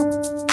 Música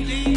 deep.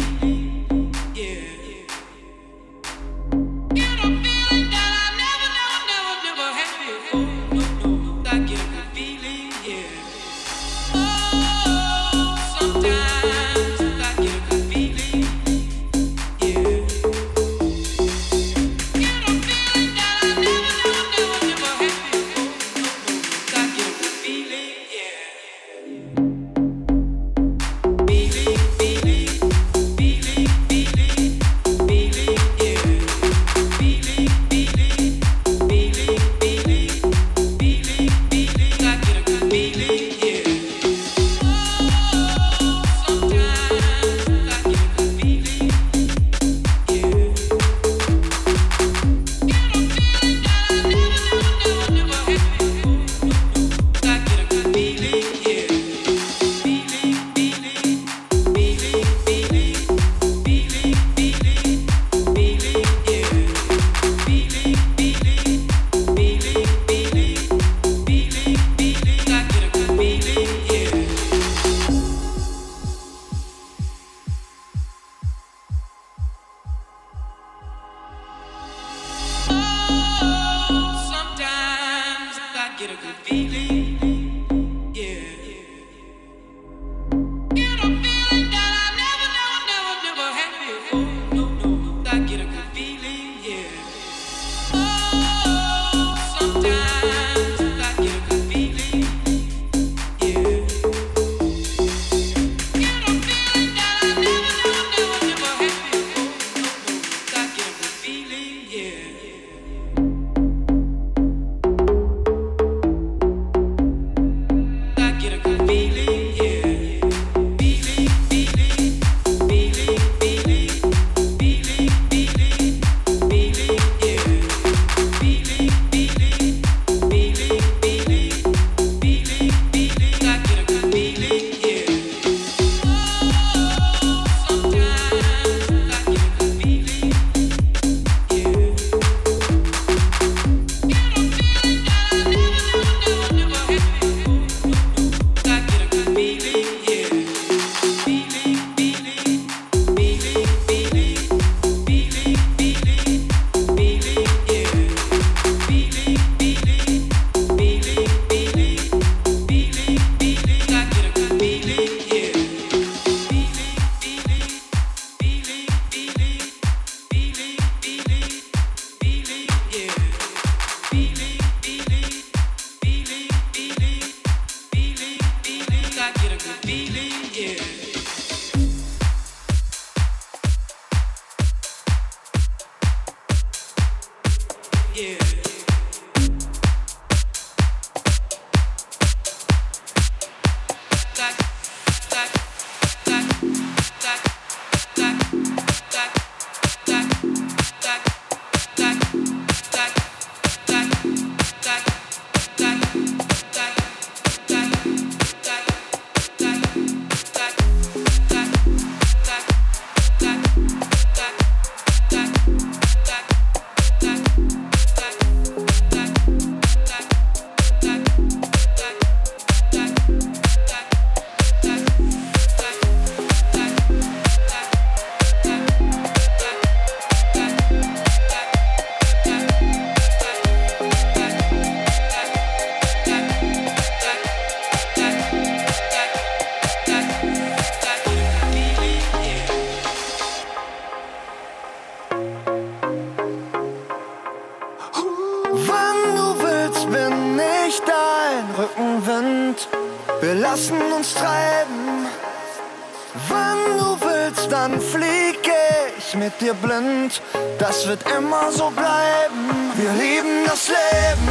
Immer so bleiben. Wir lieben das Leben,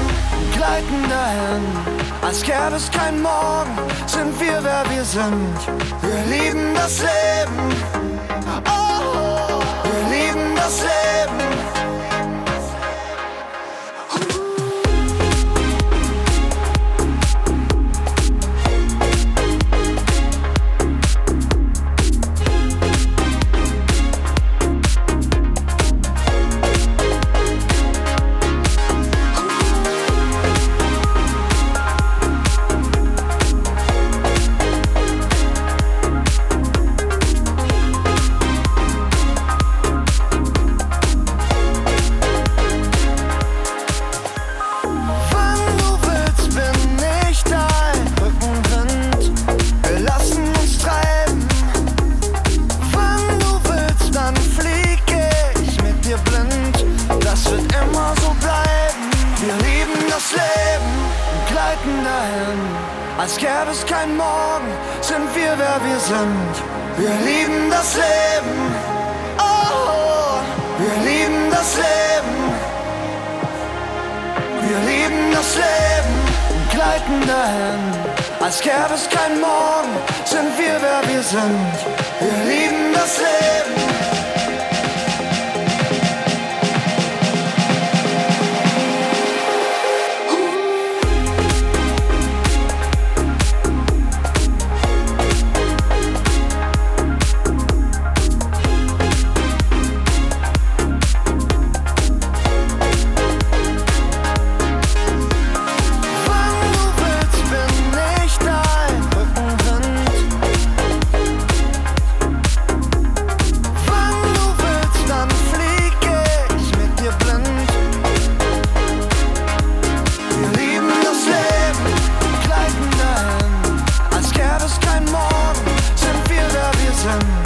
gleiten dahin. Als gäbe es kein Morgen, sind wir wer wir sind. Wir lieben das Leben. Oh, wir lieben das Leben. Sind. Wir lieben das Leben. Oh, wir lieben das Leben. Wir lieben das Leben und gleiten dahin. Als gäbe es kein Morgen, sind wir wer wir sind. Wir lieben das Leben. sun